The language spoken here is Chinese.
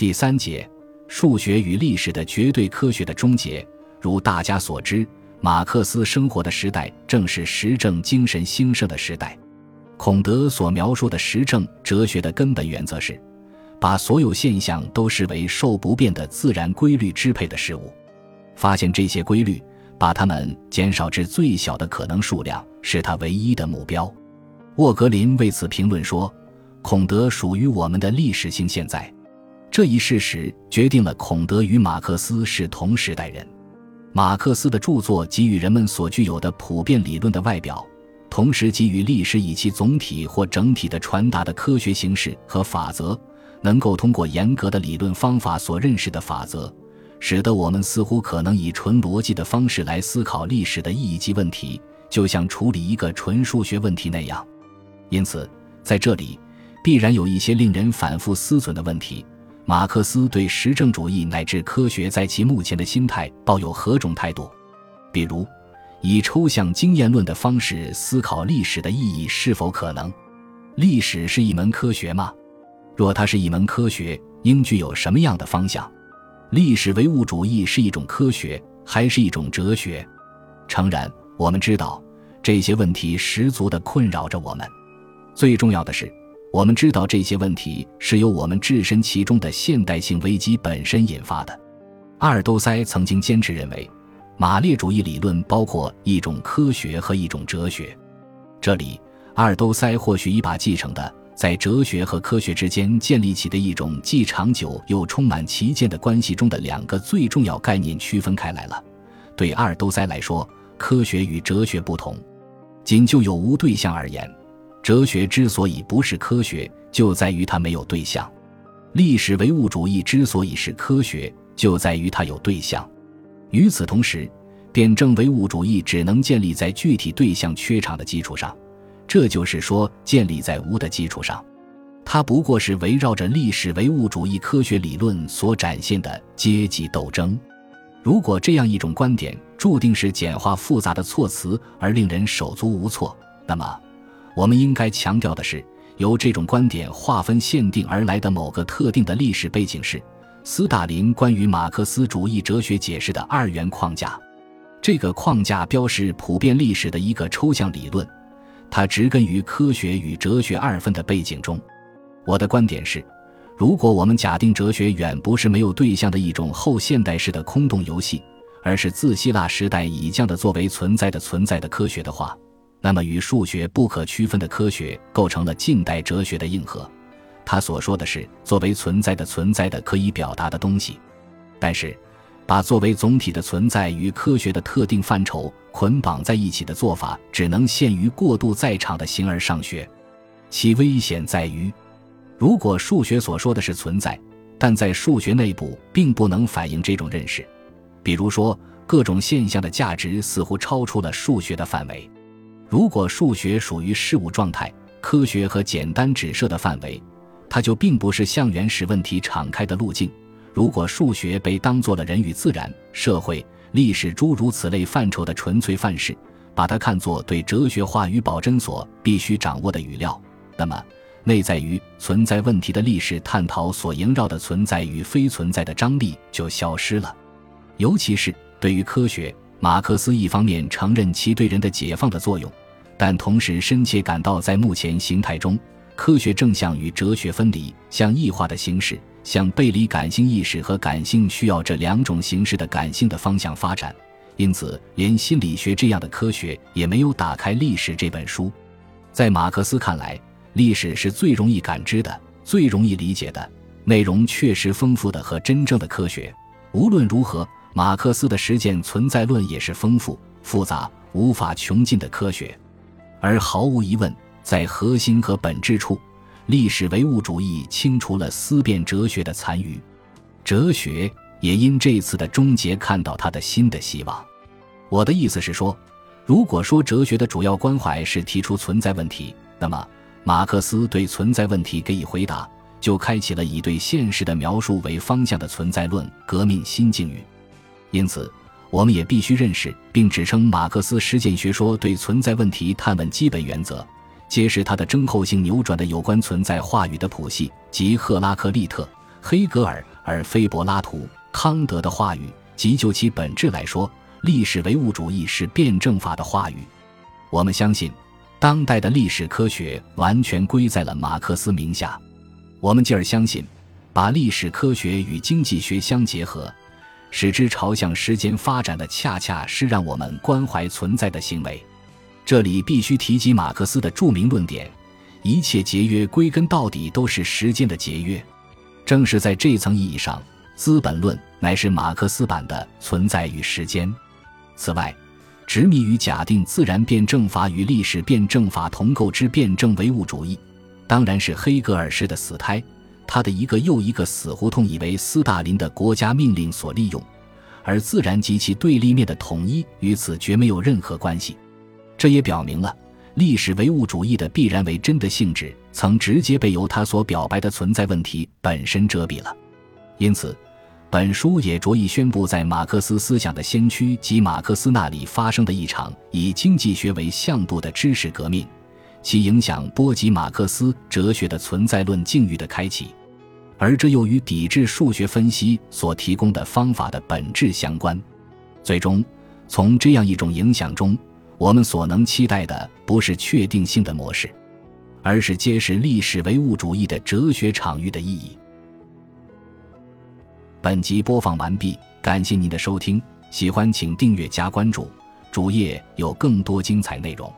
第三节，数学与历史的绝对科学的终结。如大家所知，马克思生活的时代正是实证精神兴盛的时代。孔德所描述的实证哲学的根本原则是，把所有现象都视为受不变的自然规律支配的事物，发现这些规律，把它们减少至最小的可能数量，是他唯一的目标。沃格林为此评论说：“孔德属于我们的历史性现在。”这一事实决定了孔德与马克思是同时代人。马克思的著作给予人们所具有的普遍理论的外表，同时给予历史以其总体或整体的传达的科学形式和法则，能够通过严格的理论方法所认识的法则，使得我们似乎可能以纯逻辑的方式来思考历史的意义及问题，就像处理一个纯数学问题那样。因此，在这里必然有一些令人反复思忖的问题。马克思对实证主义乃至科学在其目前的心态抱有何种态度？比如，以抽象经验论的方式思考历史的意义是否可能？历史是一门科学吗？若它是一门科学，应具有什么样的方向？历史唯物主义是一种科学，还是一种哲学？诚然，我们知道这些问题十足的困扰着我们。最重要的是。我们知道这些问题是由我们置身其中的现代性危机本身引发的。阿尔都塞曾经坚持认为，马列主义理论包括一种科学和一种哲学。这里，阿尔都塞或许已把继承的在哲学和科学之间建立起的一种既长久又充满奇见的关系中的两个最重要概念区分开来了。对阿尔都塞来说，科学与哲学不同。仅就有无对象而言。哲学之所以不是科学，就在于它没有对象；历史唯物主义之所以是科学，就在于它有对象。与此同时，辩证唯物主义只能建立在具体对象缺场的基础上，这就是说，建立在无的基础上。它不过是围绕着历史唯物主义科学理论所展现的阶级斗争。如果这样一种观点注定是简化复杂的措辞而令人手足无措，那么。我们应该强调的是，由这种观点划分限定而来的某个特定的历史背景是斯大林关于马克思主义哲学解释的二元框架。这个框架标示普遍历史的一个抽象理论，它植根于科学与哲学二分的背景中。我的观点是，如果我们假定哲学远不是没有对象的一种后现代式的空洞游戏，而是自希腊时代已降的作为存在的存在的科学的话，那么，与数学不可区分的科学构成了近代哲学的硬核。他所说的是作为存在的存在的可以表达的东西，但是，把作为总体的存在与科学的特定范畴捆绑在一起的做法，只能限于过度在场的形而上学。其危险在于，如果数学所说的是存在，但在数学内部并不能反映这种认识，比如说各种现象的价值似乎超出了数学的范围。如果数学属于事物状态、科学和简单指涉的范围，它就并不是向原始问题敞开的路径。如果数学被当做了人与自然、社会、历史诸如此类范畴的纯粹范式，把它看作对哲学话语保真所必须掌握的语料，那么内在于存在问题的历史探讨所萦绕的存在与非存在的张力就消失了，尤其是对于科学。马克思一方面承认其对人的解放的作用，但同时深切感到在目前形态中，科学正向与哲学分离、向异化的形式，向背离感性意识和感性需要这两种形式的感性的方向发展。因此，连心理学这样的科学也没有打开历史这本书。在马克思看来，历史是最容易感知的、最容易理解的、内容确实丰富的和真正的科学。无论如何。马克思的实践存在论也是丰富、复杂、无法穷尽的科学，而毫无疑问，在核心和本质处，历史唯物主义清除了思辨哲学的残余，哲学也因这次的终结看到它的新的希望。我的意思是说，如果说哲学的主要关怀是提出存在问题，那么马克思对存在问题给予回答，就开启了以对现实的描述为方向的存在论革命新境遇。因此，我们也必须认识并指称马克思实践学说对存在问题探问基本原则，揭示它的征候性扭转的有关存在话语的谱系，即赫拉克利特、黑格尔而非柏拉图、康德的话语。即就其本质来说，历史唯物主义是辩证法的话语。我们相信，当代的历史科学完全归在了马克思名下。我们进而相信，把历史科学与经济学相结合，使之朝向时间发展的，恰恰是让我们关怀存在的行为。这里必须提及马克思的著名论点：一切节约归根到底都是时间的节约。正是在这层意义上，《资本论》乃是马克思版的存在与时间。此外，执迷于假定自然辩证法与历史辩证法同构之辩证唯物主义。当然是黑格尔式的死胎，他的一个又一个死胡同已为斯大林的国家命令所利用，而自然及其对立面的统一与此绝没有任何关系。这也表明了历史唯物主义的必然为真的性质，曾直接被由他所表白的存在问题本身遮蔽了。因此，本书也着意宣布，在马克思思想的先驱及马克思那里发生的一场以经济学为向度的知识革命。其影响波及马克思哲学的存在论境遇的开启，而这又与抵制数学分析所提供的方法的本质相关。最终，从这样一种影响中，我们所能期待的不是确定性的模式，而是揭示历史唯物主义的哲学场域的意义。本集播放完毕，感谢您的收听，喜欢请订阅加关注，主页有更多精彩内容。